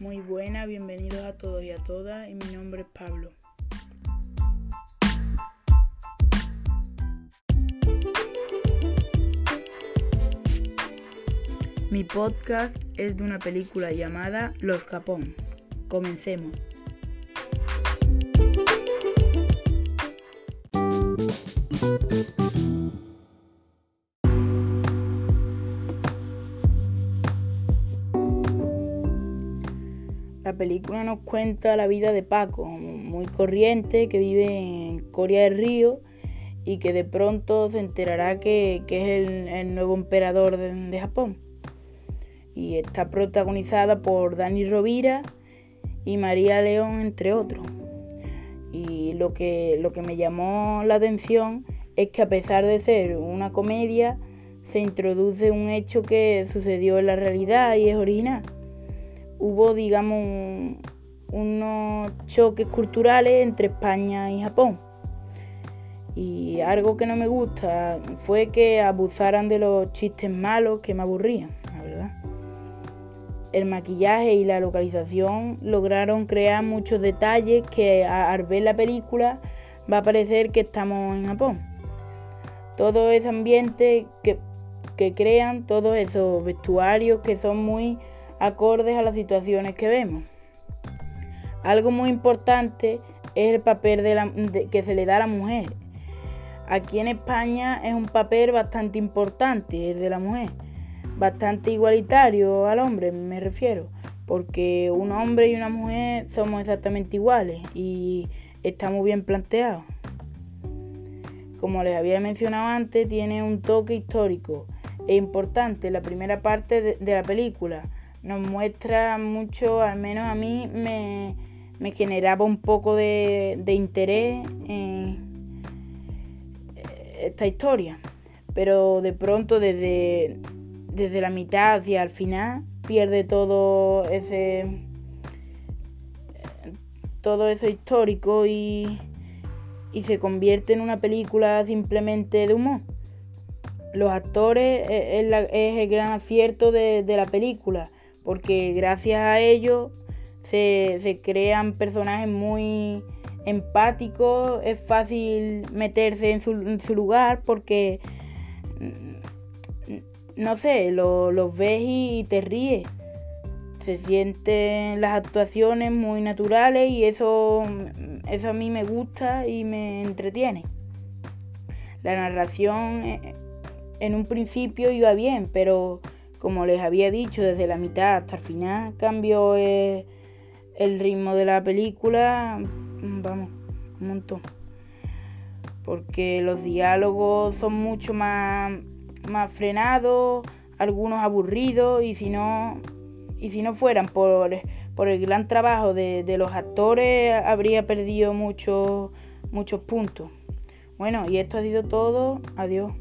Muy buena, bienvenidos a todos y a todas y mi nombre es Pablo. Mi podcast es de una película llamada Los Capón. Comencemos. La película nos cuenta la vida de Paco, muy corriente, que vive en Corea del Río y que de pronto se enterará que, es el, nuevo emperador de, Japón. Y está protagonizada por Dani Rovira y María León, entre otros. Y lo que, lo que me llamó la atención es que a pesar de ser una comedia, se introduce un hecho que sucedió en la realidad y es original hubo, digamos, unos choques culturales entre España y Japón. Y algo que no me gusta fue que abusaran de los chistes malos que me aburrían, la verdad. El maquillaje y la localización lograron crear muchos detalles que al ver la película va a parecer que estamos en Japón. Todo ese ambiente que, que crean, todos esos vestuarios que son muy acordes a las situaciones que vemos. Algo muy importante es el papel que se le da a la mujer. Aquí en España es un papel bastante importante el de la mujer, bastante igualitario al hombre, me refiero, porque un hombre y una mujer somos exactamente iguales y está muy bien planteado. Como les había mencionado antes, tiene un toque histórico e importante la primera parte de la película nos muestra mucho, al menos a mí me, generaba un poco de, interés en esta historia. Pero de pronto desde, desde la mitad hacia el final pierde todo ese todo eso histórico y, y se convierte en una película simplemente de humor. Los actores eh, es, el gran acierto de, de la película porque gracias a ello se, crean personajes muy empáticos, es fácil meterse en su, lugar porque, mm, no sé, los ves y te ríes. Se sienten las actuaciones muy naturales y eso, eso a mí me gusta y me entretiene. La narración eh, en un principio iba bien, pero como les había dicho, desde la mitad hasta el final cambió el, ritmo de la película, vamos, un montón. Porque los diálogos son mucho más, más frenados, algunos aburridos, y si no, y si no fueran por, por el gran trabajo de, de los actores, habría perdido muchos, muchos puntos. Bueno, y esto ha sido todo. Adiós.